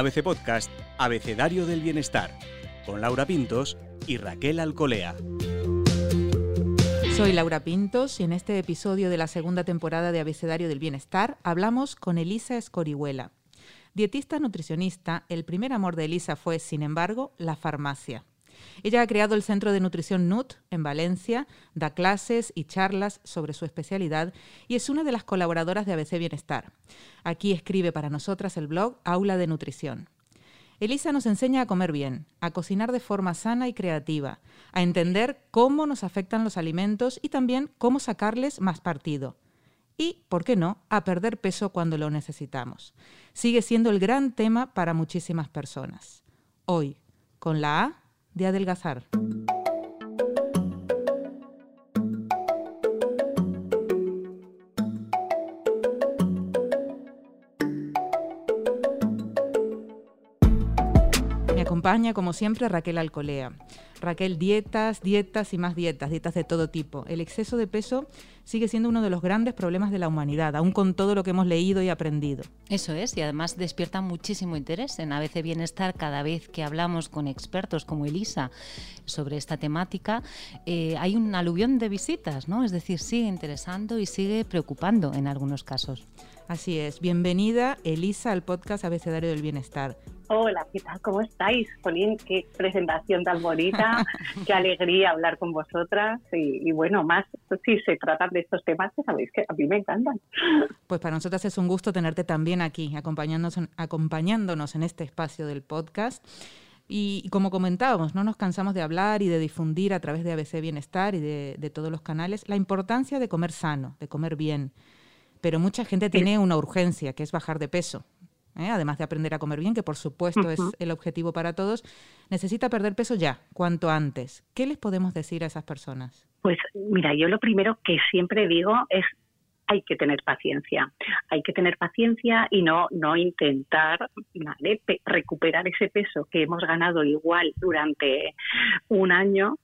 ABC Podcast Abecedario del Bienestar, con Laura Pintos y Raquel Alcolea. Soy Laura Pintos y en este episodio de la segunda temporada de Abecedario del Bienestar hablamos con Elisa Escorihuela. Dietista nutricionista, el primer amor de Elisa fue, sin embargo, la farmacia. Ella ha creado el Centro de Nutrición NUT en Valencia, da clases y charlas sobre su especialidad y es una de las colaboradoras de ABC Bienestar. Aquí escribe para nosotras el blog Aula de Nutrición. Elisa nos enseña a comer bien, a cocinar de forma sana y creativa, a entender cómo nos afectan los alimentos y también cómo sacarles más partido. Y, ¿por qué no?, a perder peso cuando lo necesitamos. Sigue siendo el gran tema para muchísimas personas. Hoy, con la A de adelgazar. Acompaña, como siempre, Raquel Alcolea. Raquel, dietas, dietas y más dietas, dietas de todo tipo. El exceso de peso sigue siendo uno de los grandes problemas de la humanidad, aún con todo lo que hemos leído y aprendido. Eso es, y además despierta muchísimo interés en ABC Bienestar cada vez que hablamos con expertos como Elisa sobre esta temática. Eh, hay un aluvión de visitas, ¿no? Es decir, sigue interesando y sigue preocupando en algunos casos. Así es. Bienvenida, Elisa, al podcast Abecedario del Bienestar. Hola, ¿qué tal? ¿Cómo estáis? Polín, qué presentación tan bonita, qué alegría hablar con vosotras y, bueno, más si se tratan de estos temas que sabéis que a mí me encantan. Pues para nosotras es un gusto tenerte también aquí, acompañándonos, acompañándonos en este espacio del podcast. Y, como comentábamos, no nos cansamos de hablar y de difundir a través de ABC Bienestar y de, de todos los canales la importancia de comer sano, de comer bien. Pero mucha gente tiene una urgencia, que es bajar de peso. ¿eh? además de aprender a comer bien, que por supuesto es el objetivo para todos, necesita perder peso ya, cuanto antes. ¿Qué les podemos decir a esas personas? Pues mira, yo lo primero que siempre digo es hay que tener paciencia. Hay que tener paciencia y no, no intentar recuperar ese peso que hemos ganado igual durante un año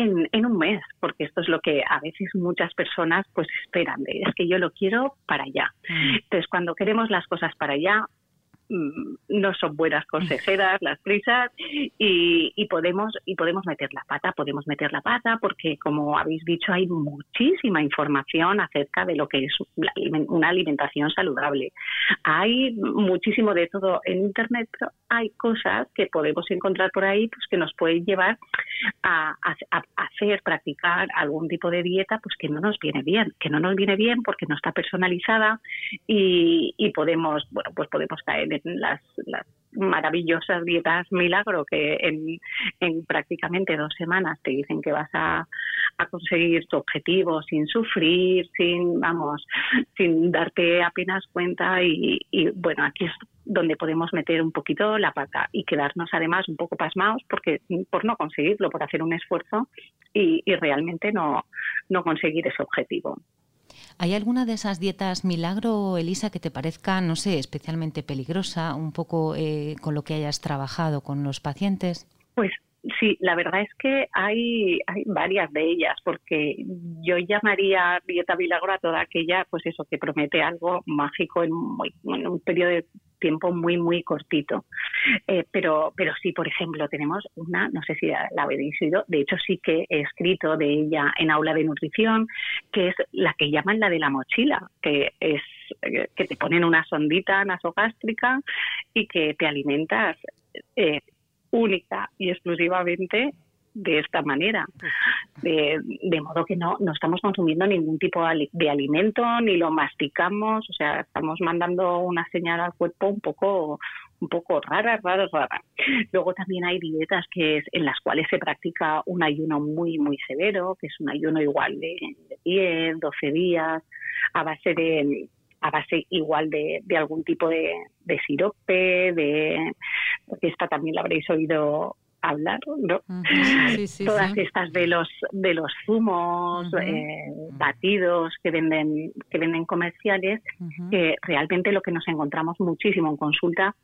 en, en, un mes, porque esto es lo que a veces muchas personas pues esperan, de, es que yo lo quiero para allá. Mm. Entonces, cuando queremos las cosas para allá, no son buenas consejeras las prisas y, y, podemos y podemos meter la pata podemos meter la pata porque como habéis dicho hay muchísima información acerca de lo que es una alimentación saludable. Hay muchísimo de todo en internet pero hay cosas que podemos encontrar por ahí pues que nos pueden llevar a, hacer practicar algún tipo de dieta pues que no nos viene bien que no nos viene bien porque no está personalizada y, y podemos bueno pues podemos caer en las, maravillosas dietas milagro que en, prácticamente dos semanas te dicen que vas a, conseguir tu objetivo sin sufrir, sin, vamos, sin darte apenas cuenta y, bueno, aquí es donde podemos meter un poquito la pata y quedarnos además un poco pasmados porque por no conseguirlo, por hacer un esfuerzo y, y realmente no, no conseguir ese objetivo. ¿Hay alguna de esas dietas milagro, Elisa, que te parezca, no sé, especialmente peligrosa, un poco eh, con lo que hayas trabajado con los pacientes? Pues Sí, la verdad es que hay, hay varias de ellas, porque yo llamaría dieta milagro a toda aquella, pues eso, que promete algo mágico en, en un periodo de tiempo muy, muy cortito. Eh, pero, pero sí, por ejemplo, tenemos una, no sé si la habéis oído, de hecho sí que he escrito de ella en aula de nutrición, que es la que llaman la de la mochila, que es que te ponen una sondita nasogástrica y que te alimentas eh, única y exclusivamente de esta manera, de, modo que no, no estamos consumiendo ningún tipo de alimento, ni lo masticamos, o sea, estamos mandando una señal al cuerpo un poco un poco rara, rara, rara. Luego también hay dietas que es, en las cuales se practica un ayuno muy, muy severo, que es un ayuno igual de, de 10, 12 días, a base de a base igual de, de algún tipo de, de sirope, de porque esta también la habréis oído hablar, ¿no? Todas estas de los de los zumos eh, batidos que venden que venden comerciales, que realmente lo que nos encontramos muchísimo en consulta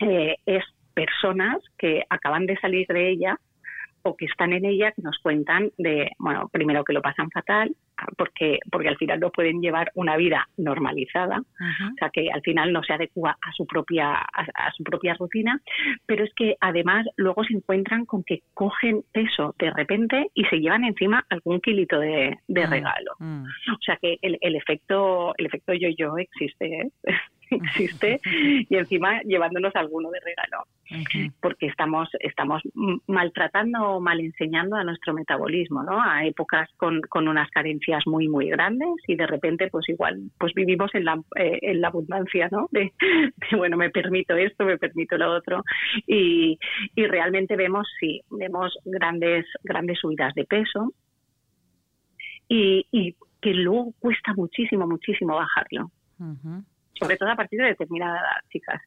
eh, es personas que acaban de salir de ella o que están en ella que nos cuentan de, bueno, primero que lo pasan fatal, porque, porque al final no pueden llevar una vida normalizada, o sea que al final no se adecua a su propia, a, su propia rutina, pero es que además luego se encuentran con que cogen peso de repente y se llevan encima algún kilito de, de mm, regalo. Mm. O sea que el, el efecto, el efecto yo-yo existe. ¿eh? existe y encima llevándonos alguno de regalo. Porque estamos estamos maltratando o mal enseñando a nuestro metabolismo no a épocas con, con unas carencias muy muy grandes y de repente pues igual pues vivimos en la, eh, en la abundancia no de, bueno me permito esto me permito lo otro. Y, y realmente vemos sí vemos grandes grandes subidas de peso y, y que luego cuesta muchísimo muchísimo bajarlo sobre todo a partir de determinada edad, chicas.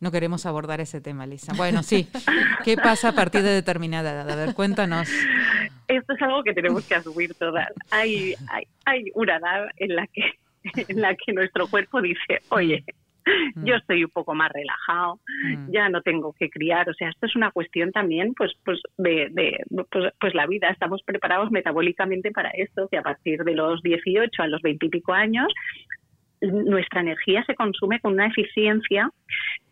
No queremos abordar ese tema, Lisa. Bueno, sí. ¿Qué pasa a partir de determinada edad? A ver, cuéntanos. Esto es algo que tenemos que asumir todas. Hay, hay, hay una edad en la que en la que nuestro cuerpo dice, oye, yo mm. estoy un poco más relajado, mm. ya no tengo que criar, o sea, esto es una cuestión también, pues, pues de, de pues, pues, la vida, estamos preparados metabólicamente para esto, que a partir de los 18 a los 20 y pico años nuestra energía se consume con una eficiencia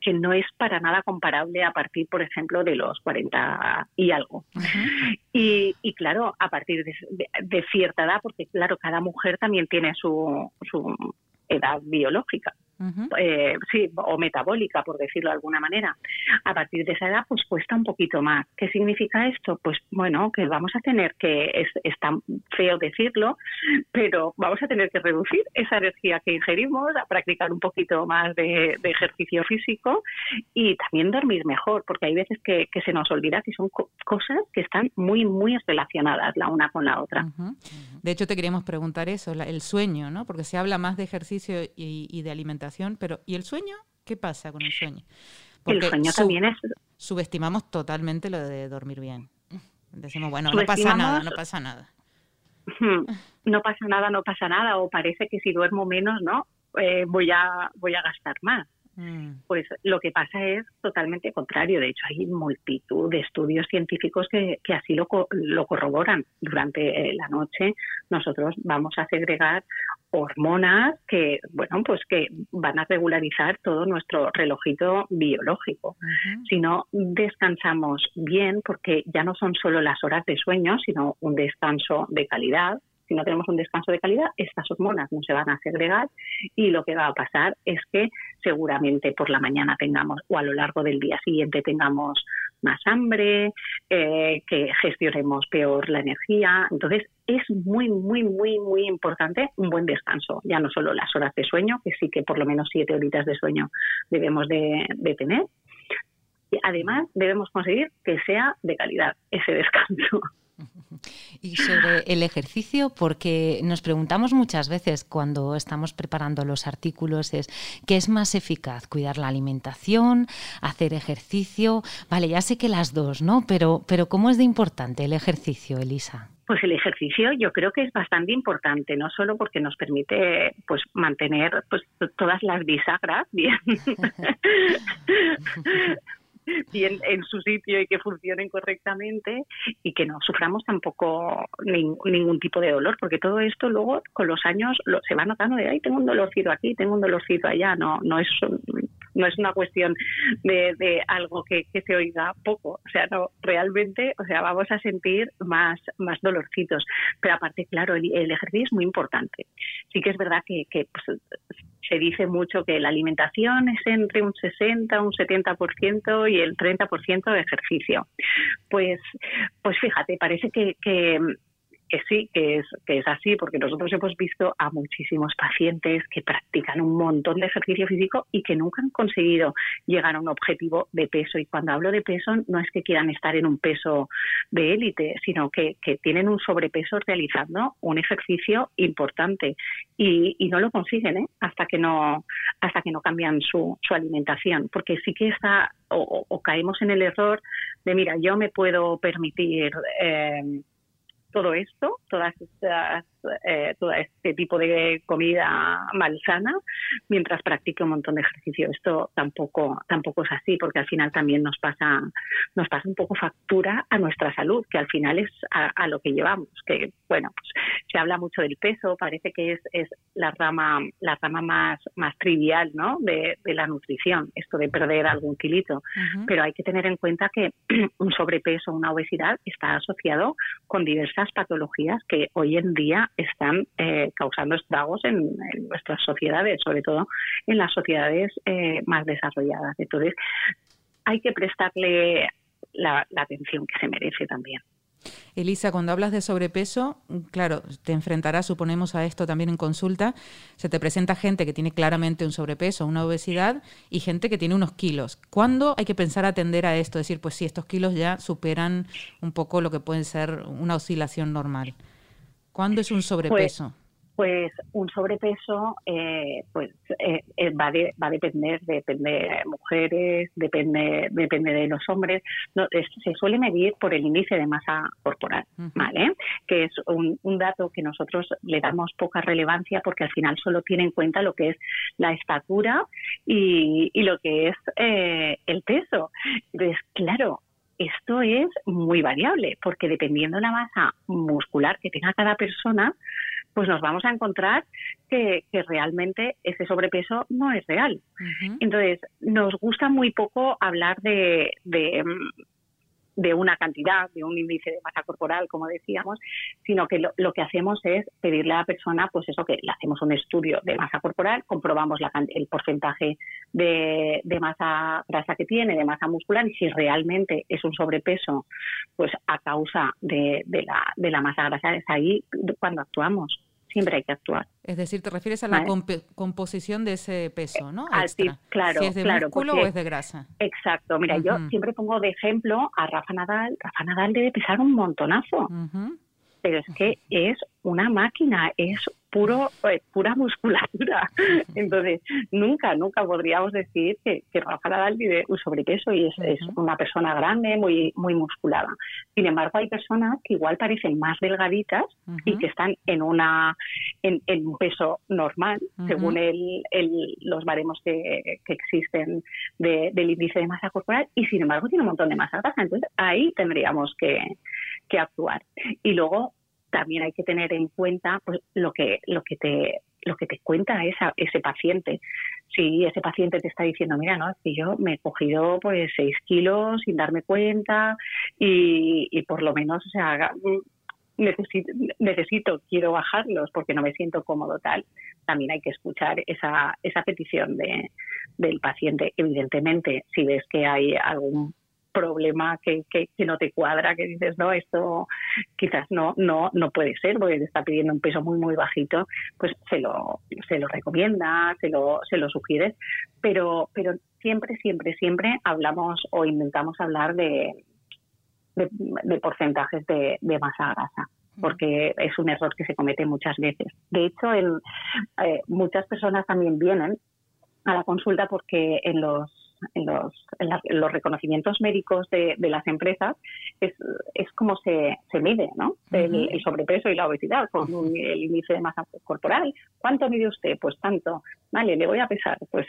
que no es para nada comparable a partir, por ejemplo, de los 40 y algo. y, y, claro, a partir de, cierta edad, porque claro, cada mujer también tiene su, su edad biológica. Eh, sí, o metabólica, por decirlo de alguna manera. A partir de esa edad, pues cuesta un poquito más. ¿Qué significa esto? Pues bueno, que vamos a tener que, es, tan feo decirlo, pero vamos a tener que reducir esa energía que ingerimos, a practicar un poquito más de, ejercicio físico y también dormir mejor, porque hay veces que, se nos olvida que son cosas que están muy, muy relacionadas la una con la otra. De hecho, te queríamos preguntar eso, el sueño, ¿no? Porque se habla más de ejercicio y de alimentación pero ¿y el sueño? ¿Qué pasa con el sueño? Porque el sueño también es... Subestimamos totalmente lo de dormir bien. Decimos, bueno, no pasa nada, no pasa nada. No pasa nada, no pasa nada, o parece que si duermo menos, ¿no? Eh, voy, a, voy a gastar más. Mm. Pues lo que pasa es totalmente contrario. De hecho, hay multitud de estudios científicos que, que así lo, lo corroboran. Durante eh, la noche nosotros vamos a segregar hormonas que, bueno, pues que van a regularizar todo nuestro relojito biológico. Si no descansamos bien, porque ya no son solo las horas de sueño, sino un descanso de calidad, si no tenemos un descanso de calidad, estas hormonas no se van a segregar y lo que va a pasar es que seguramente por la mañana tengamos o a lo largo del día siguiente tengamos más hambre, eh, que gestionemos peor la energía. Entonces es muy, muy, muy, muy importante un buen descanso, ya no solo las horas de sueño, que sí que por lo menos siete horitas de sueño debemos de, de tener. Además debemos conseguir que sea de calidad ese descanso. Y sobre el ejercicio, porque nos preguntamos muchas veces cuando estamos preparando los artículos, es ¿qué es más eficaz? ¿Cuidar la alimentación? ¿Hacer ejercicio? Vale, ya sé que las dos, ¿no? Pero, pero ¿cómo es de importante el ejercicio, Elisa? Pues el ejercicio yo creo que es bastante importante, no solo porque nos permite pues mantener pues todas las bisagras bien bien en su sitio y que funcionen correctamente y que no suframos tampoco ningún tipo de dolor, porque todo esto luego con los años lo, se va notando de, ay, tengo un dolorcito aquí, tengo un dolorcito allá, no, no es no es una cuestión de, de algo que, que, se oiga poco, o sea, no, realmente, o sea, vamos a sentir más, más dolorcitos, pero aparte, claro, el, ejercicio es muy importante. Sí que es verdad que, que pues, se dice mucho que la alimentación es entre un 60, un 70% y el 30% de ejercicio. Pues, pues fíjate, parece que, que que sí, que es, que es así, porque nosotros hemos visto a muchísimos pacientes que practican un montón de ejercicio físico y que nunca han conseguido llegar a un objetivo de peso. Y cuando hablo de peso, no es que quieran estar en un peso de élite, sino que, que tienen un sobrepeso realizando un ejercicio importante y, y no lo consiguen ¿eh? hasta que no hasta que no cambian su, su alimentación, porque sí que está o, o, caemos en el error de mira, yo me puedo permitir eh, todo esto, todas estas, eh, todo este tipo de comida malsana, mientras practique un montón de ejercicio. Esto tampoco, tampoco es así, porque al final también nos pasa, nos pasa un poco factura a nuestra salud, que al final es a, lo que llevamos. Que bueno, pues se habla mucho del peso, parece que es, es la rama la rama más, más trivial ¿no? de, la nutrición, esto de perder algún kilito. Pero hay que tener en cuenta que un sobrepeso, una obesidad está asociado con diversas patologías que hoy en día están eh, causando estragos en, nuestras sociedades, sobre todo en las sociedades eh, más desarrolladas. Entonces, hay que prestarle la atención que se merece también. Elisa, cuando hablas de sobrepeso, claro, te enfrentarás, suponemos, a esto también en consulta. Se te presenta gente que tiene claramente un sobrepeso, una obesidad, y gente que tiene unos kilos. ¿Cuándo hay que pensar atender a esto? Decir, pues sí, estos kilos ya superan un poco lo que puede ser una oscilación normal. ¿Cuándo es un pues sobrepeso? pues un sobrepeso eh, pues eh, eh, va, va a depender depende de mujeres depende depende de los hombres. No, se suele medir por el índice de masa corporal vale que es un, un, dato que nosotros le damos poca relevancia porque al final solo tiene en cuenta lo que es la estatura y, y lo que es el peso. Entonces claro esto es muy variable porque dependiendo de la masa muscular que tenga cada persona pues nos vamos a encontrar que, realmente ese sobrepeso no es real. Entonces, nos gusta muy poco hablar de, de, una cantidad, de un índice de masa corporal, como decíamos, sino que lo, que hacemos es pedirle a la persona, pues eso, que le hacemos un estudio de masa corporal, comprobamos la, el porcentaje de, de, masa grasa que tiene, de masa muscular, y si realmente es un sobrepeso, pues a causa de, de, la, de la masa grasa, es ahí cuando actuamos siempre hay que actuar. Es decir, te refieres a la composición de ese peso, ¿no? claro, si es de músculo o es de grasa. Exacto. Mira, yo siempre pongo de ejemplo a Rafa Nadal. Rafa Nadal debe pesar un montonazo. Pero es que es una máquina, es puro eh, pura musculatura. Entonces, nunca, nunca podríamos decir que, que Rafa Nadal vive un sobrepeso y es, una persona grande, muy, muy musculada. Sin embargo, hay personas que igual parecen más delgaditas y que están en una en, un peso normal, según el, los baremos que, existen del índice de masa corporal, y sin embargo tiene un montón de masa grasa. Entonces, ahí tendríamos que, que actuar. Y luego también hay que tener en cuenta pues, lo que lo que te lo que te cuenta esa, ese paciente. Si ese paciente te está diciendo, mira, no, es que yo me he cogido pues seis kilos sin darme cuenta y, y por lo menos, o sea, necesito, necesito, quiero bajarlos porque no me siento cómodo tal, también hay que escuchar esa, esa petición de, del paciente. Evidentemente, si ves que hay algún problema que, que, no te cuadra, que dices, no, esto quizás no, no, no puede ser porque te está pidiendo un peso muy, muy bajito, pues se lo, se lo recomienda, se lo, se lo sugieres, pero, pero siempre, siempre, siempre hablamos o intentamos hablar de, de, porcentajes de, masa grasa porque es un error que se comete muchas veces. De hecho, en, eh, muchas personas también vienen a la consulta porque en los en los, en los reconocimientos médicos de, de, las empresas es, es como se, se mide ¿no? el, sobrepeso y la obesidad con el índice de masa corporal. ¿Cuánto mide usted? Pues tanto. Vale, le voy a pesar. pues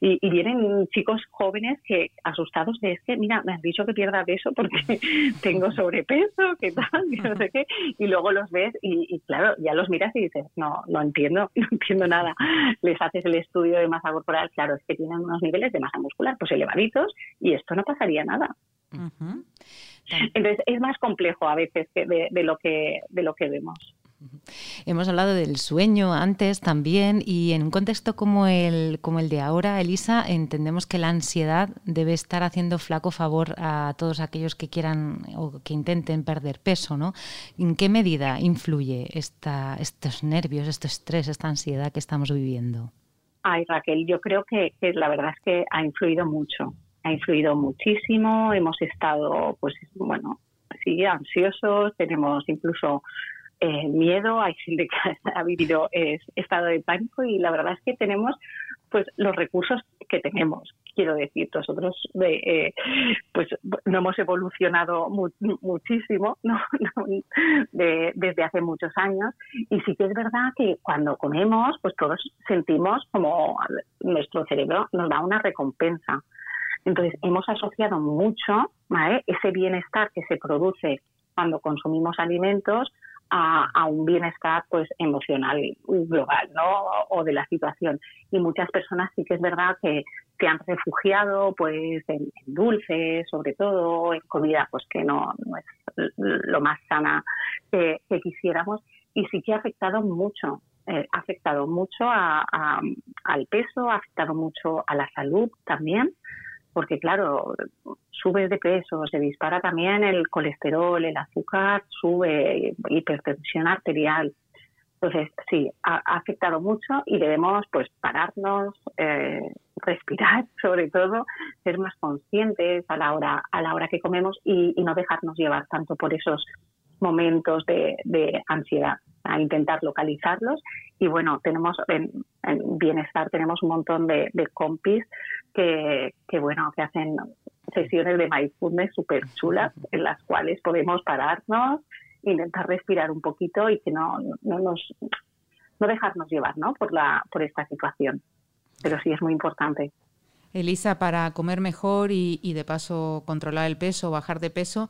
Y, y vienen chicos jóvenes que asustados de es que, mira, me has dicho que pierda peso porque tengo sobrepeso, ¿qué tal? Y no sé qué. Y luego los ves y, y, claro, ya los miras y dices, no, no entiendo, no entiendo nada. Les haces el estudio de masa corporal, claro, es que tienen unos niveles de masa muscular pues elevaditos y esto no pasaría nada. Entonces es más complejo a veces de, de, lo que de lo que vemos. Hemos hablado del sueño antes también y en un contexto como el, como el de ahora, Elisa, entendemos que la ansiedad debe estar haciendo flaco favor a todos aquellos que quieran o que intenten perder peso, ¿no? ¿En qué medida influye esta, estos nervios, este estrés, esta ansiedad que estamos viviendo? Ay, Raquel, yo creo que, la verdad es que ha influido mucho, ha influido muchísimo, hemos estado, pues, bueno, sí, ansiosos, tenemos incluso eh, miedo, hay gente que ha vivido estado de pánico y la verdad es que tenemos pues los recursos que tenemos. Quiero decir, nosotros eh, pues no hemos evolucionado muchísimo desde hace muchos años y sí que es verdad que cuando comemos pues todos sentimos como nuestro cerebro nos da una recompensa. Entonces hemos asociado mucho ese bienestar que se produce cuando consumimos alimentos a, un bienestar pues emocional global, ¿no? O de la situación. Y muchas personas sí que es verdad que se han refugiado pues en, dulces, sobre todo, en comida pues que no, es lo más sana que, quisiéramos y sí que ha afectado mucho eh, ha afectado mucho al peso, ha afectado mucho a la salud también, porque claro, subes de peso, se dispara también el colesterol, el azúcar, sube hipertensión arterial. Entonces, sí, ha, afectado mucho y debemos pues pararnos, eh, respirar sobre todo, ser más conscientes a la hora, a la hora que comemos y, no dejarnos llevar tanto por esos momentos de, de ansiedad a intentar localizarlos. Y bueno, tenemos en, Bienestar tenemos un montón de, compis que, que, bueno, que hacen sesiones de mindfulness súper chulas en las cuales podemos pararnos, intentar respirar un poquito y que no, no nos no dejarnos llevar ¿no? por la por esta situación. Pero sí es muy importante. Elisa para comer mejor y, y de paso controlar el peso bajar de peso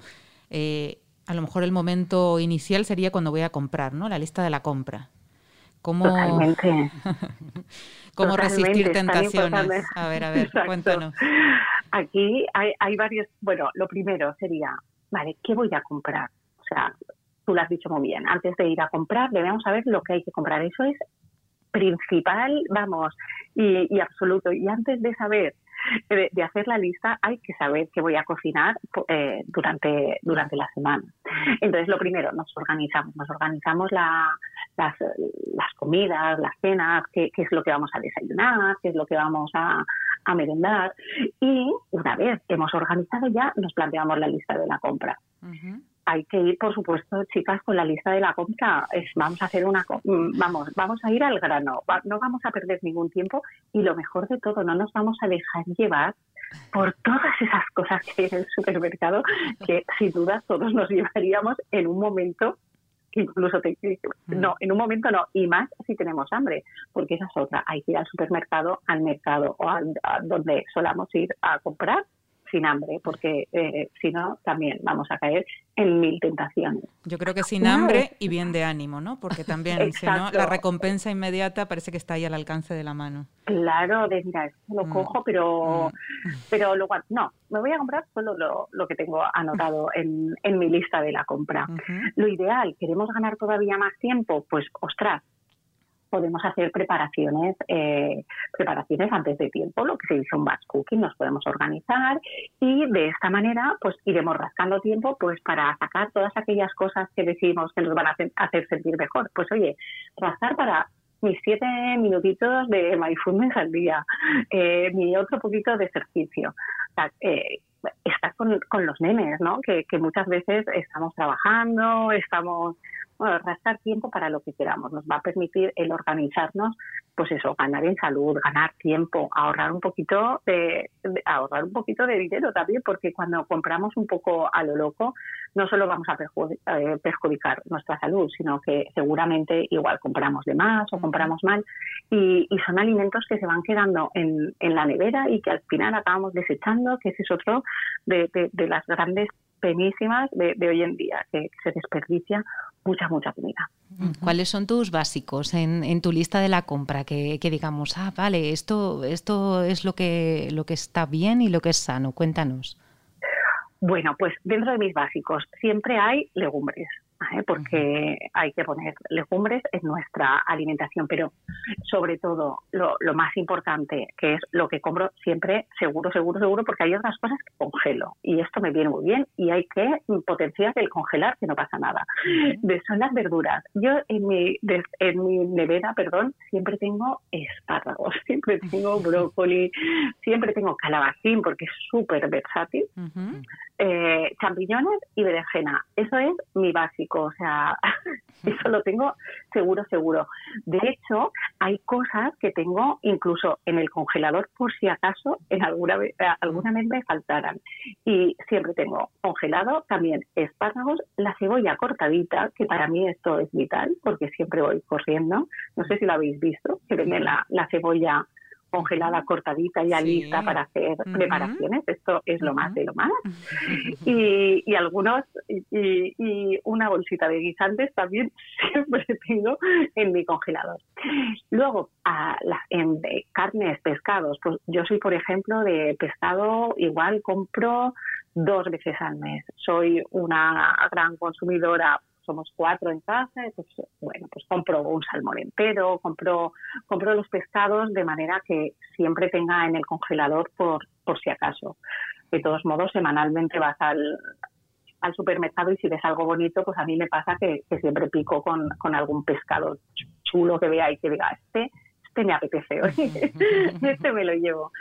eh, a lo mejor el momento inicial sería cuando voy a comprar, ¿no? La lista de la compra. ¿Cómo, Totalmente. ¿Cómo resistir tentaciones? A ver, a ver, cuéntanos. Aquí hay, hay varios. Bueno, lo primero sería, vale, ¿qué voy a comprar? O sea, tú lo has dicho muy bien. Antes de ir a comprar, debemos saber lo que hay que comprar. Eso es principal, vamos, y, y absoluto. Y antes de saber de, hacer la lista hay que saber qué voy a cocinar eh, durante, durante la semana. Entonces, lo primero, nos organizamos, nos organizamos las, las comidas, las cenas, qué, es lo que vamos a desayunar, qué es lo que vamos a, a merendar. Y una vez hemos organizado ya, nos planteamos la lista de la compra hay que ir, por supuesto, chicas, con la lista de la compra. Es, vamos a hacer una, mm, vamos, vamos a ir al grano. no vamos a perder ningún tiempo y lo mejor de todo, no nos vamos a dejar llevar por todas esas cosas que hay en el supermercado que sin duda todos nos llevaríamos en un momento incluso te, mm. no, en un momento no, y más si tenemos hambre, porque esa es otra, hay que ir al supermercado, al mercado o a donde solamos ir a comprar sin hambre, porque eh, si no, también vamos a caer en mil tentaciones. Yo creo que sin hambre y bien de ánimo, ¿no? Porque también, si no, la recompensa inmediata parece que está ahí al alcance de la mano. Claro, de mira, esto lo mm. cojo, pero, mm. pero luego, no, me voy a comprar solo lo, lo que tengo anotado en, en, mi lista de la compra. Lo ideal, ¿queremos ganar todavía más tiempo? Pues, ostras, podemos hacer preparaciones, eh, preparaciones antes de tiempo, lo que se dice un batch cooking, nos podemos organizar y de esta manera pues iremos rascando tiempo pues para sacar todas aquellas cosas que decimos que nos van a hacer, sentir mejor. Pues oye, rascar para mis siete minutitos de mindfulness al día, eh, mi otro poquito de ejercicio. Eh, estar con, con, los nenes, ¿no? Que muchas veces estamos trabajando, estamos bueno, rascar tiempo para lo que queramos. Nos va a permitir el organizarnos, pues eso, ganar en salud, ganar tiempo, ahorrar un poquito de, ahorrar un poquito de dinero también, porque cuando compramos un poco a lo loco, no solo vamos a eh, perjudicar, nuestra salud, sino que seguramente igual compramos de más o compramos mal y, son alimentos que se van quedando en, en, la nevera y que al final acabamos desechando, que ese es otro de, de las grandes penísimas de, hoy en día, que se desperdicia mucha, mucha comida. ¿Cuáles son tus básicos en, en tu lista de la compra? Que, que, digamos, ah, vale, esto, esto es lo que, lo que está bien y lo que es sano. Cuéntanos. Bueno, pues dentro de mis básicos siempre hay legumbres porque hay que poner legumbres en nuestra alimentación, pero sobre todo lo, más importante, que es lo que compro siempre seguro, seguro, seguro, porque hay otras cosas que congelo y esto me viene muy bien y hay que potenciar el congelar, que no pasa nada. son las verduras. Yo en mi, en mi nevera, perdón, siempre tengo espárragos, siempre tengo brócoli, siempre tengo calabacín porque es súper versátil, eh, champiñones y berenjena. Eso es mi básico o sea, eso lo tengo seguro, seguro. De hecho, hay cosas que tengo incluso en el congelador por si acaso en alguna vez, eh, alguna vez me faltaran. Y siempre tengo congelado también espárragos, la cebolla cortadita, que para mí esto es vital porque siempre voy corriendo. No sé si lo habéis visto, que venden la, la cebolla congelada, cortadita, ya lista para hacer preparaciones. Esto es lo más de lo más. Y, y algunos, y, y, una bolsita de guisantes también siempre tengo en mi congelador. Luego, a la, en carnes, pescados, pues yo soy, por ejemplo, de pescado, igual compro dos veces al mes. Soy una gran consumidora somos cuatro en casa, pues bueno, pues compro un salmón entero, compro, compro los pescados de manera que siempre tenga en el congelador por, por si acaso. De todos modos, semanalmente vas al, al supermercado y si ves algo bonito, pues a mí me pasa que, siempre pico con, con, algún pescado chulo que vea y que diga, este este me apetece hoy, este me lo llevo.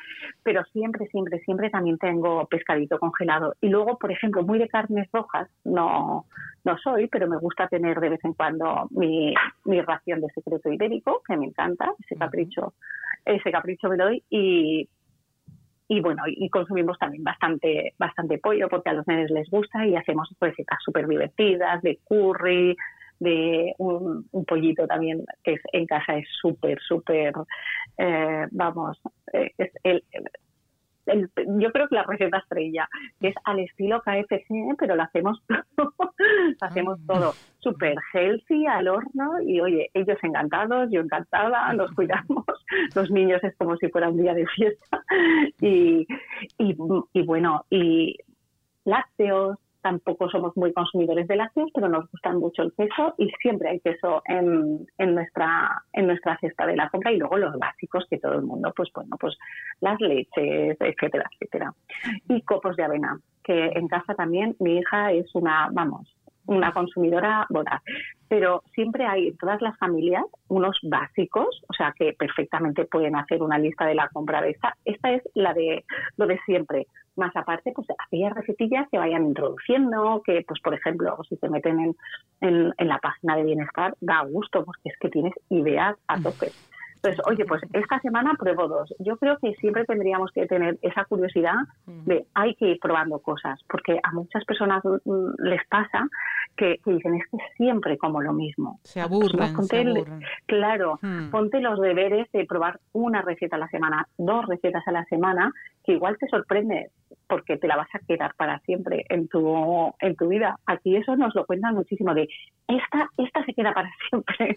Pero siempre, siempre, siempre también tengo pescadito congelado. Y luego, por ejemplo, muy de carnes rojas, no, no soy, pero me gusta tener de vez en cuando mi, mi ración de secreto ibérico, que me encanta, ese capricho, ese capricho me doy y y bueno, y consumimos también bastante, bastante pollo porque a los nenes les gusta y hacemos recetas súper divertidas de curry, de un, pollito también que es, en casa es súper, súper, eh, vamos, eh, es el, yo creo que la receta estrella, que es al estilo KFC, pero lo hacemos todo, hacemos ah. todo súper healthy al horno y oye, ellos encantados, yo encantada, los cuidamos, los niños es como si fuera un día de fiesta y, y, y bueno, y lácteos, tampoco somos muy consumidores de lácteos, pero nos gustan mucho el queso y siempre hay queso en, en, nuestra en nuestra cesta de la compra y luego los básicos que todo el mundo, pues bueno, pues las leches, etcétera, etcétera. Y copos de avena, que en casa también mi hija es una, vamos, una consumidora voraz. Pero siempre hay en todas las familias unos básicos, o sea, que perfectamente pueden hacer una lista de la compra de esta. Esta es la de lo de siempre más aparte, pues aquellas recetillas que vayan introduciendo, que pues por ejemplo, si se meten en, en, en la página de bienestar, da gusto porque es que tienes ideas a tope. Entonces, oye, pues esta semana pruebo dos. Yo creo que siempre tendríamos que tener esa curiosidad de hay que ir probando cosas, porque a muchas personas mm, les pasa que, dicen es que siempre como lo mismo. Se aburren. Claro, hmm. ponte los deberes de probar una receta a la semana, dos recetas a la semana, que igual te sorprende porque te la vas a quedar para siempre en tu en tu vida. Aquí eso nos lo cuentan muchísimo de esta esta se queda para siempre.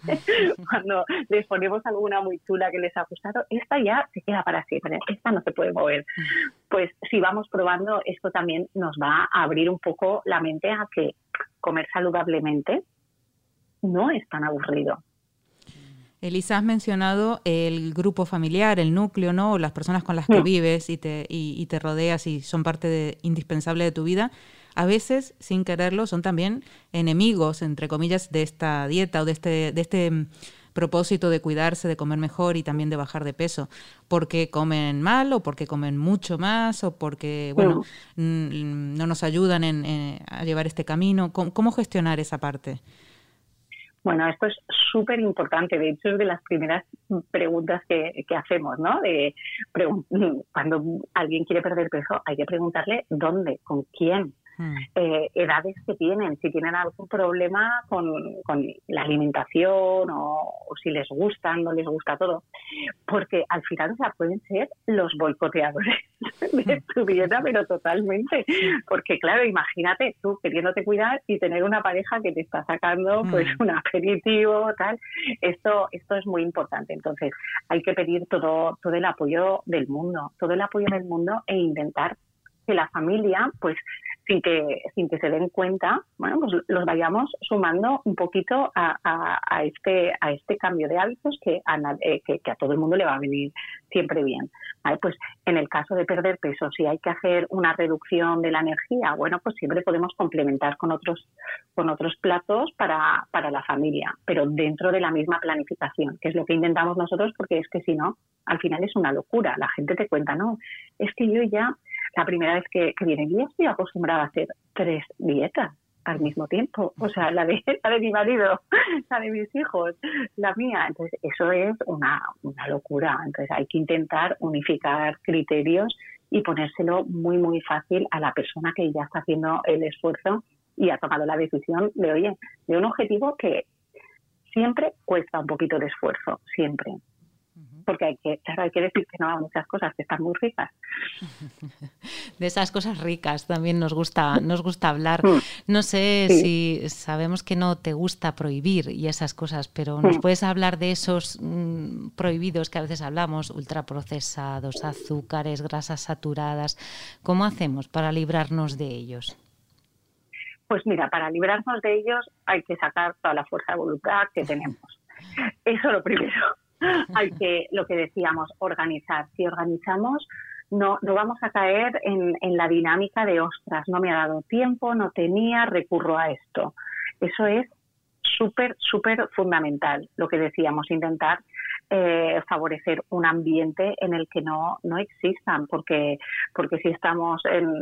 Cuando les ponemos alguna muy chula que les ha gustado, esta ya se queda para siempre. Esta no se puede mover. Pues si vamos probando, esto también nos va a abrir un poco la mente a que comer saludablemente no es tan aburrido. Elisa, has mencionado el grupo familiar, el núcleo, ¿no? Las personas con las que vives y te, y, te rodeas y son parte de, indispensable de tu vida. A veces, sin quererlo, son también enemigos, entre comillas, de esta dieta o de este, de este propósito de cuidarse, de comer mejor y también de bajar de peso. Porque comen mal o porque comen mucho más o porque, bueno, no nos ayudan en, a llevar este camino. ¿Cómo gestionar esa parte? Bueno, esto es súper importante. De hecho, es de las primeras preguntas que, hacemos, ¿no? De cuando alguien quiere perder peso, hay que preguntarle dónde, con quién, Hmm. Eh, edades que tienen, si tienen algún problema con, la alimentación o, si les gusta, no les gusta todo. Porque al final, o sea, pueden ser los boicoteadores de tu dieta, pero totalmente. Porque claro, imagínate tú queriéndote cuidar y tener una pareja que te está sacando pues hmm. un aperitivo, tal. Esto, esto es muy importante. Entonces, hay que pedir todo, todo el apoyo del mundo, todo el apoyo del mundo e intentar que la familia, pues sin que, sin que se den cuenta, bueno, pues los vayamos sumando un poquito a, a, este, a este cambio de hábitos que a, eh, que, a todo el mundo le va a venir siempre bien. Pues en el caso de perder peso, si hay que hacer una reducción de la energía, bueno, pues siempre podemos complementar con otros, con otros platos para, para la familia, pero dentro de la misma planificación, que es lo que intentamos nosotros, porque es que si no, al final es una locura. La gente te cuenta, no, es que yo ya la primera vez que, que viene, yo estoy acostumbrada a hacer tres dietas al mismo tiempo, o sea, la de, la de mi marido, la de mis hijos, la mía. Entonces, eso es una, una locura. Entonces, hay que intentar unificar criterios y ponérselo muy, muy fácil a la persona que ya está haciendo el esfuerzo y ha tomado la decisión de, oye, de un objetivo que siempre cuesta un poquito de esfuerzo, siempre porque hay que, claro, hay que decir que no a muchas cosas que están muy ricas. De esas cosas ricas también nos gusta, nos gusta hablar. Mm. No sé si sabemos que no te gusta prohibir y esas cosas, pero ¿nos mm. puedes hablar de esos mm, prohibidos que a veces hablamos, ultraprocesados, azúcares, grasas saturadas? ¿Cómo hacemos para librarnos de ellos? Pues mira, para librarnos de ellos hay que sacar toda la fuerza de voluntad que tenemos. Eso lo primero. Hay que, lo que decíamos, organizar. Si organizamos, no, no vamos a caer en, en la dinámica de, ostras, no me ha dado tiempo, no tenía, recurro a esto. Eso es súper, súper fundamental, lo que decíamos, intentar eh, favorecer un ambiente en el que no, no existan, porque, porque si estamos en,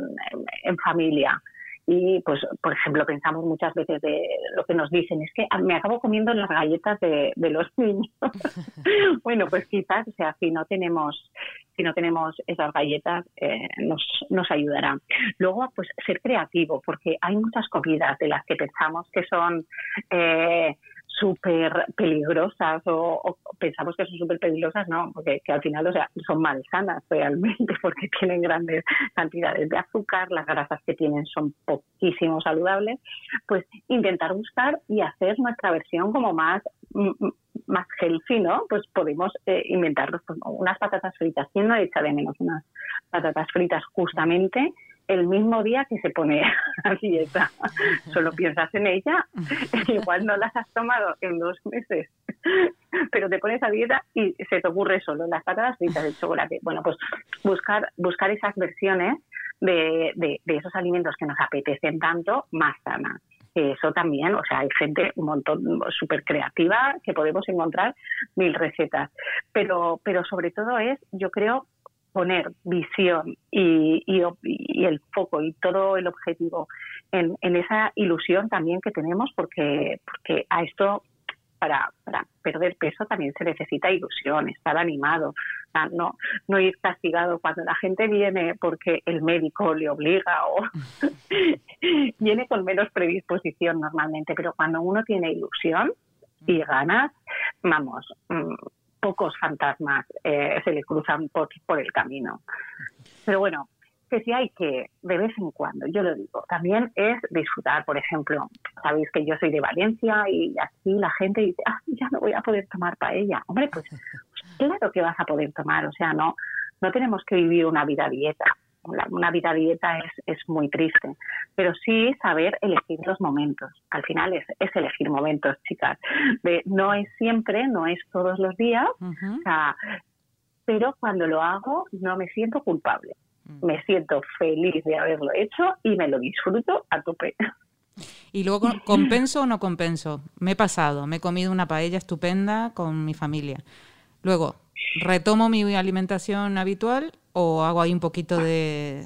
en familia, y pues por ejemplo pensamos muchas veces de lo que nos dicen es que me acabo comiendo las galletas de, los niños bueno pues quizás o sea si no tenemos si no tenemos esas galletas eh, nos nos ayudará. Luego pues ser creativo porque hay muchas comidas de las que pensamos que son eh, súper peligrosas o, pensamos que son súper peligrosas, no, porque que al final o sea, son malsanas realmente porque tienen grandes cantidades de azúcar, las grasas que tienen son poquísimo saludables, pues intentar buscar y hacer nuestra versión como más más healthy, ¿no? Pues podemos eh, inventar pues, unas patatas fritas. ¿Quién no echa de menos unas patatas fritas justamente el mismo día que se pone a dieta. Solo piensas en ella, igual no las has tomado en dos meses, pero te pones a dieta y se te ocurre solo las patatas fritas de chocolate. Bueno, pues buscar, buscar esas versiones de, de, esos alimentos que nos apetecen tanto más sanas eso también, o sea, hay gente un montón súper creativa que podemos encontrar mil recetas, pero, pero sobre todo es, yo creo, poner visión y, el foco y todo el objetivo en, esa ilusión también que tenemos, porque, porque a esto, para, para perder peso también se necesita ilusión, estar animado, no, no ir castigado cuando la gente viene porque el médico le obliga o viene con menos predisposición normalmente, pero cuando uno tiene ilusión y ganas, vamos, mm, pocos fantasmas eh, se le cruzan por, por el camino. Pero bueno, que si hay que, de vez en cuando, yo lo digo, también es disfrutar, por ejemplo, sabéis que yo soy de Valencia y aquí la gente dice, ah, ya no voy a poder tomar paella. Hombre, pues, claro que vas a poder tomar, o sea, no, no tenemos que vivir una vida dieta una vida dieta es, es muy triste, pero sí saber elegir los momentos. Al final es, es elegir momentos, chicas. no es siempre, no es todos los días, pero cuando lo hago no me siento culpable. Mm. Me siento feliz de haberlo hecho y me lo disfruto a tope. Y luego, ¿compenso o no compenso? Me he pasado, me he comido una paella estupenda con mi familia. Luego, ¿retomo mi alimentación habitual o hago ahí un poquito de,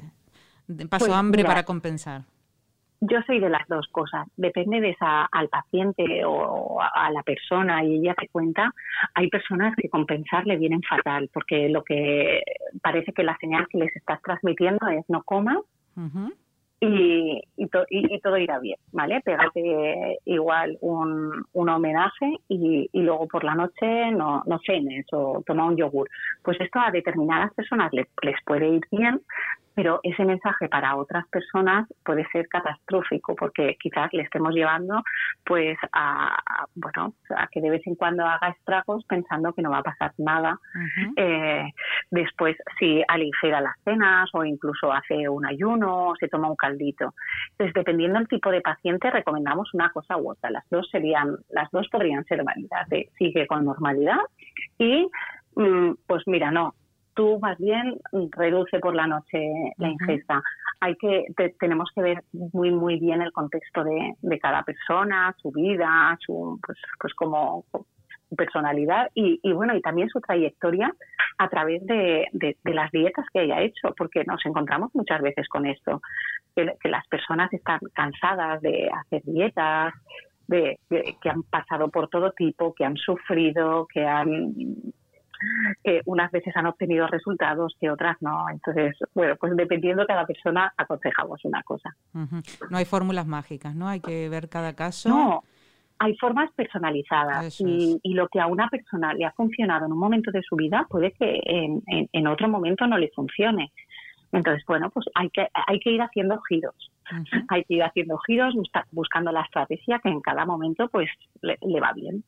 paso pues hambre para compensar? Yo soy de las dos cosas. Depende de esa al paciente o a, la persona y ella te cuenta. Hay personas que compensar le vienen fatal porque lo que parece que la señal que les estás transmitiendo es no coma y, y, todo irá bien, ¿vale? Pégate igual un, un homenaje y, y, luego por la noche no, no cenes o toma un yogur. Pues esto a determinadas personas les, les puede ir bien, pero ese mensaje para otras personas puede ser catastrófico porque quizás le estemos llevando pues a, bueno a que de vez en cuando haga estragos pensando que no va a pasar nada. Eh, después si aligera las cenas o incluso hace un ayuno o se toma un caldito. Entonces dependiendo del tipo de paciente recomendamos una cosa u otra. Las dos serían las dos podrían ser válidas de sigue con normalidad y mm, pues mira no tú más bien reduce por la noche la ingesta. Hay que tenemos que ver muy muy bien el contexto de, de cada persona, su vida, su pues pues como su personalidad y, y, bueno y también su trayectoria a través de, de, las dietas que haya hecho, porque nos encontramos muchas veces con esto, que, que las personas están cansadas de hacer dietas, de, que han pasado por todo tipo, que han sufrido, que han que unas veces han obtenido resultados que otras no. Entonces, bueno, pues dependiendo de cada persona aconsejamos una cosa. No hay fórmulas mágicas, ¿no? Hay que ver cada caso. No, hay formas personalizadas y, lo que a una persona le ha funcionado en un momento de su vida puede que en, otro momento no le funcione. Entonces, bueno, pues hay que, hay que ir haciendo giros. Hay que ir haciendo giros buscando la estrategia que en cada momento pues le, va bien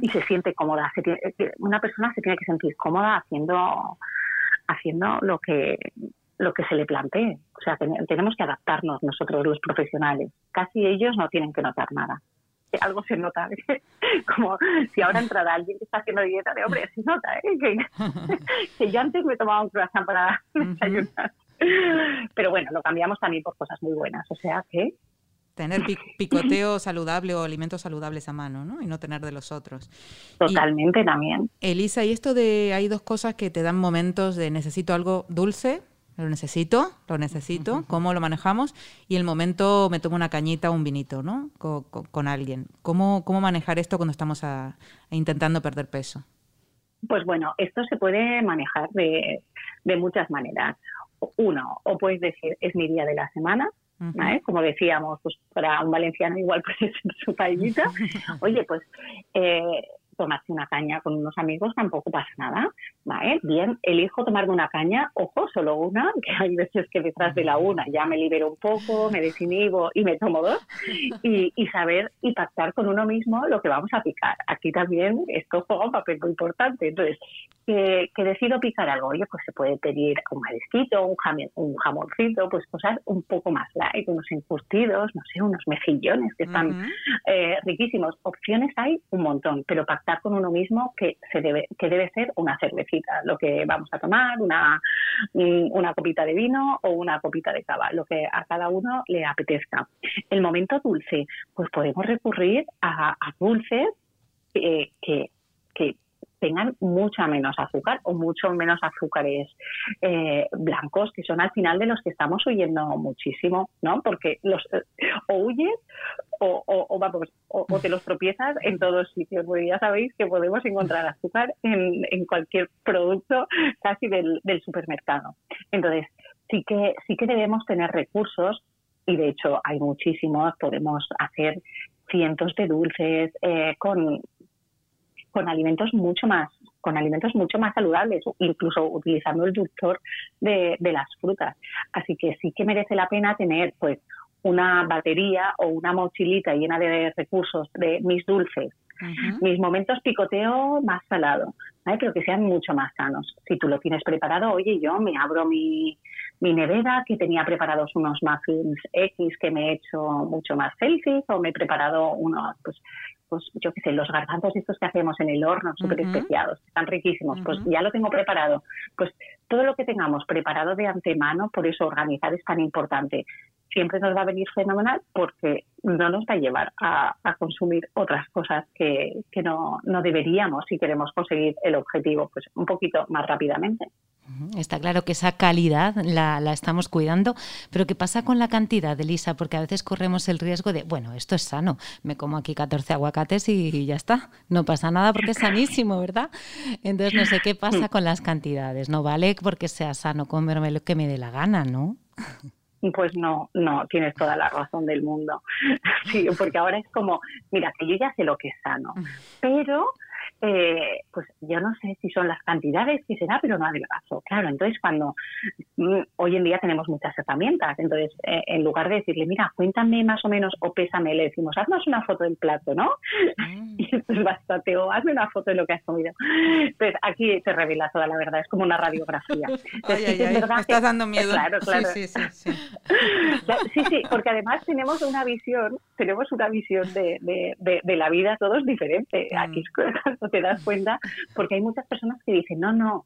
y se siente cómoda. una persona se tiene que sentir cómoda haciendo, haciendo lo que lo que se le plantee. O sea, tenemos que adaptarnos nosotros los profesionales. Casi ellos no tienen que notar nada. Algo se nota, como si ahora entrara alguien que está haciendo dieta de hombre, se nota, ¿eh? que, yo antes me tomaba un croissant para desayunar. Pero bueno, lo cambiamos también por cosas muy buenas. O sea que tener picoteo saludable o alimentos saludables a mano, ¿no? Y no tener de los otros. Totalmente también. Elisa, y esto de hay dos cosas que te dan momentos de necesito algo dulce lo necesito, lo necesito, cómo lo manejamos y el momento me tomo una cañita o un vinito, ¿no? Con, alguien. ¿Cómo, ¿Cómo manejar esto cuando estamos intentando perder peso? Pues bueno, esto se puede manejar de, de, muchas maneras. Uno, o puedes decir, es mi día de la semana, Como decíamos, pues para un valenciano igual puede ser su paellita. Oye, pues eh, tomarse una caña con unos amigos tampoco pasa nada, ¿vale? Bien, elijo tomarme una caña, ojo, solo una, que hay veces que detrás de la una ya me libero un poco, me desinhibo y me tomo dos, y, saber y pactar con uno mismo lo que vamos a picar. Aquí también esto juega un papel muy importante. Entonces, que, decido picar algo, oye, pues se puede pedir un marisquito, un, un jamoncito, pues cosas un poco más light, unos encurtidos, no sé, unos mejillones que están eh, riquísimos. Opciones hay un montón, pero pactar con uno mismo que, se debe, que debe ser una cervecita, lo que vamos a tomar, una, una copita de vino o una copita de cava, lo que a cada uno le apetezca. El momento dulce, pues podemos recurrir a, dulces que, que tengan mucha menos azúcar o mucho menos azúcares eh, blancos, que son al final de los que estamos huyendo muchísimo, ¿no? Porque los eh, o huyes o, o, vamos, o, te los tropiezas en todos sitios, porque ya sabéis que podemos encontrar azúcar en, en cualquier producto casi del, del supermercado. Entonces, sí que, sí que debemos tener recursos y de hecho hay muchísimos, podemos hacer cientos de dulces eh, con, con alimentos mucho más con alimentos mucho más saludables, incluso utilizando el dulzor de, las frutas. Así que sí que merece la pena tener pues una batería o una mochilita llena de recursos de mis dulces, mis momentos picoteo más salado, pero que sean mucho más sanos. Si tú lo tienes preparado, oye, yo me abro mi, mi nevera que tenía preparados unos muffins X que me he hecho mucho más selfies o me he preparado unos pues pues yo qué sé, los garbanzos estos que hacemos en el horno, súper especiados, están riquísimos, pues ya lo tengo preparado. Pues todo lo que tengamos preparado de antemano, por eso organizar es tan importante. Siempre nos va a venir fenomenal porque no nos va a llevar a, consumir otras cosas que, que no, no deberíamos si queremos conseguir el objetivo pues un poquito más rápidamente. Está claro que esa calidad la, estamos cuidando, pero ¿qué pasa con la cantidad, Elisa? Porque a veces corremos el riesgo de, bueno, esto es sano, me como aquí 14 aguacates y ya está, no pasa nada porque es sanísimo, ¿verdad? Entonces no sé qué pasa con las cantidades, no vale porque sea sano comerme lo que me dé la gana, ¿no? Pues no, no, tienes toda la razón del mundo. Sí, porque ahora es como, mira, que yo ya sé lo que es sano, pero eh, pues yo no sé si son las cantidades que será, pero no adelgazo. Claro, entonces cuando mm, hoy en día tenemos muchas herramientas, entonces eh, en lugar de decirle, mira, cuéntame más o menos o pésame, le decimos, haznos una foto del plato, ¿no? Mm. Y entonces bastante, o hazme una foto de lo que has comido. Entonces aquí te revela toda la verdad, es como una radiografía. me estás dando miedo. Claro, claro. Sí, sí, sí, sí. sí, porque además tenemos una visión, tenemos una visión de, de, de, la vida todos diferente. Mm. Te das cuenta, porque hay muchas personas que dicen, no, no,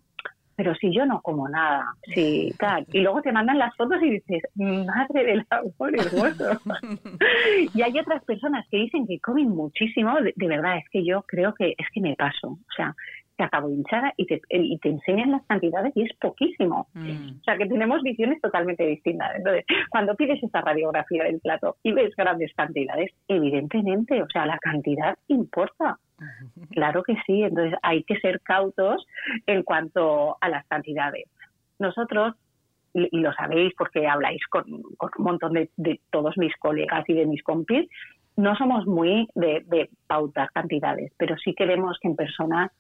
pero si yo no como nada, si tal. Y luego te mandan las fotos y dices, madre del amor hermoso. y hay otras personas que dicen que comen muchísimo, de, verdad, es que yo creo que es que me paso. O sea, te acabo hinchada y te, y te enseñan las cantidades y es poquísimo. Mm. O sea, que tenemos visiones totalmente distintas. Entonces, cuando pides esta radiografía del plato y ves grandes cantidades, evidentemente, o sea, la cantidad importa. Claro que sí, entonces hay que ser cautos en cuanto a las cantidades. Nosotros, y, lo sabéis porque habláis con, un montón de, todos mis colegas y de mis compis, no somos muy de, de pautar cantidades, pero sí queremos que en personas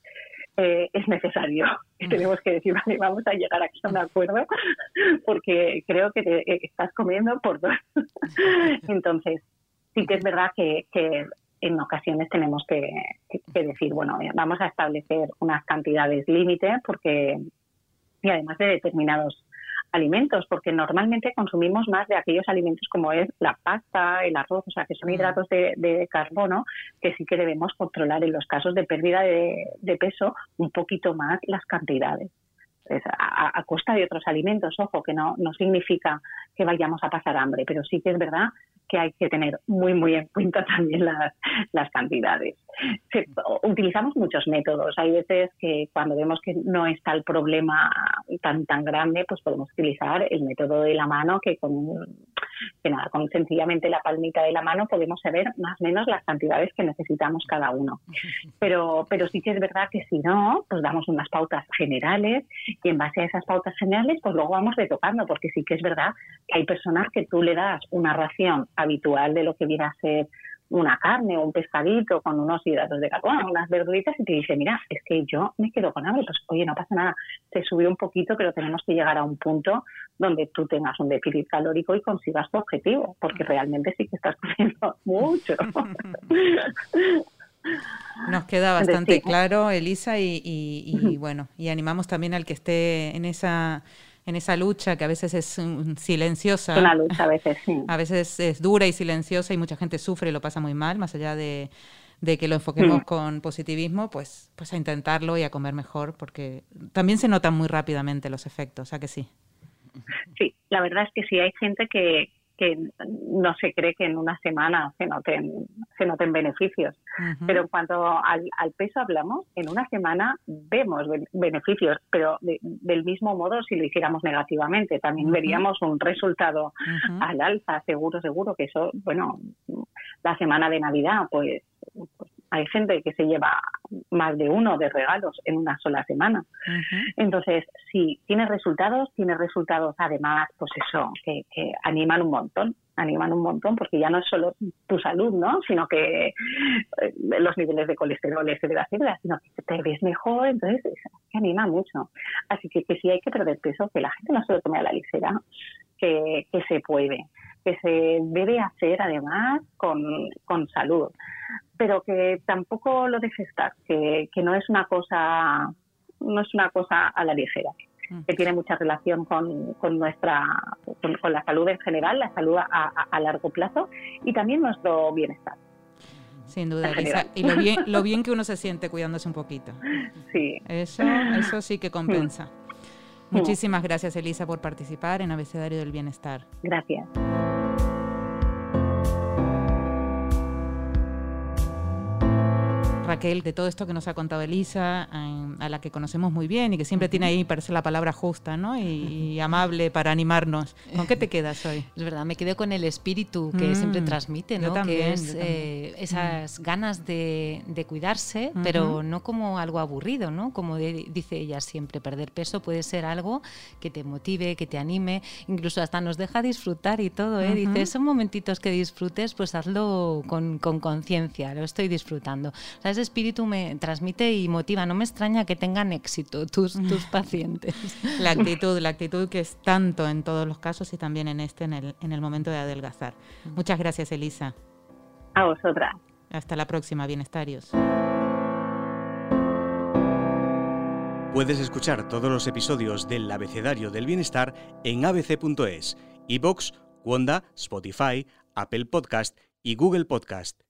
eh, es necesario. Tenemos que decir, vale, vamos a llegar aquí a un acuerdo porque creo que te eh, estás comiendo por dos. Entonces, sí que es verdad que, en ocasiones tenemos que, que, decir, bueno, vamos a establecer unas cantidades límite porque, y además de determinados alimentos, porque normalmente consumimos más de aquellos alimentos como es la pasta, el arroz, o sea, que son mm. hidratos de, carbono que sí que debemos controlar en los casos de pérdida de peso un poquito más las cantidades a, costa de otros alimentos. Ojo, que no, no significa que vayamos a pasar hambre, pero sí que es verdad que hay que tener muy, muy en cuenta también las, las cantidades. utilizamos muchos métodos. Hay veces que cuando vemos que no está el problema tan, tan grande, pues podemos utilizar el método de la mano, que con, que nada, con sencillamente la palmita de la mano podemos saber más o menos las cantidades que necesitamos cada uno. Pero, pero sí que es verdad que si no, pues damos unas pautas generales y en base a esas pautas generales, pues luego vamos retocando, porque sí que es verdad que hay personas que tú le das una ración habitual de lo que viene a ser una carne o un pescadito con unos hidratos de carbono, unas verduritas y te dice, mira, es que yo me quedo con hambre, pues oye, no pasa nada, te subió un poquito, pero tenemos que llegar a un punto donde tú tengas un déficit calórico y consigas tu objetivo, porque realmente sí que estás comiendo mucho. Nos queda bastante claro, Elisa, y, bueno, y animamos también al que esté en esa en esa lucha que a veces es silenciosa. Una lucha a veces, sí. A veces es dura y silenciosa y mucha gente sufre y lo pasa muy mal, más allá de, que lo enfoquemos mm. con positivismo, pues, pues a intentarlo y a comer mejor, porque también se notan muy rápidamente los efectos, o sea que sí. Sí, la verdad es que sí hay gente que, que no se cree que en una semana se noten, se noten beneficios. Pero en cuanto al, peso hablamos, en una semana vemos beneficios, pero del mismo modo si lo hiciéramos negativamente, también veríamos un resultado al alza, seguro, seguro, que eso, bueno, la semana de Navidad, pues hay gente que se lleva más de uno de regalos en una sola semana. Entonces, si tiene resultados, tiene resultados además, pues eso, que, animan un montón, animan un montón, porque ya no es solo tu salud, ¿no? Sino que eh, los niveles de colesterol, etcétera, etcétera, sino que te ves mejor, entonces que anima mucho. Así que, que si hay que perder peso, que la gente no se lo tome a la ligera, que, que se puede que se debe hacer además con, con salud pero que tampoco lo dejes estar, que, que no es una cosa no es una cosa a la ligera mm. que tiene mucha relación con, con nuestra con, la salud en general, la salud a, a, largo plazo y también nuestro bienestar. Sin duda, Elisa. Y lo bien, lo bien que uno se siente cuidándose un poquito. Sí. Eso, eso sí que compensa. Muchísimas gracias, Elisa, por participar en Abecedario del Bienestar. Gracias. Raquel, de todo esto que nos ha contado Elisa, a la que conocemos muy bien y que siempre tiene ahí, parece la palabra justa, ¿no? Y, amable para animarnos. ¿Con qué te quedas hoy? Es verdad, me quedo con el espíritu que mm, siempre transmite, ¿no? que es eh, esas mm. ganas de, cuidarse, pero no como algo aburrido, ¿no? Como dice ella siempre, perder peso puede ser algo que te motive, que te anime, incluso hasta nos deja disfrutar y todo, ¿eh? Dice, son momentitos que disfrutes, pues hazlo con conciencia, lo estoy disfrutando. O sea, espíritu me transmite y motiva. No me extraña que tengan éxito tus, tus pacientes. La actitud, la actitud que es tanto en todos los casos y también en este, en el, en el momento de adelgazar. Muchas gracias, Elisa. A vosotras. Hasta la próxima, bienestarios. Puedes escuchar todos los episodios del Abecedario del Bienestar en abc.es, iBox, Wanda, Spotify, Apple Podcast y Google Podcast.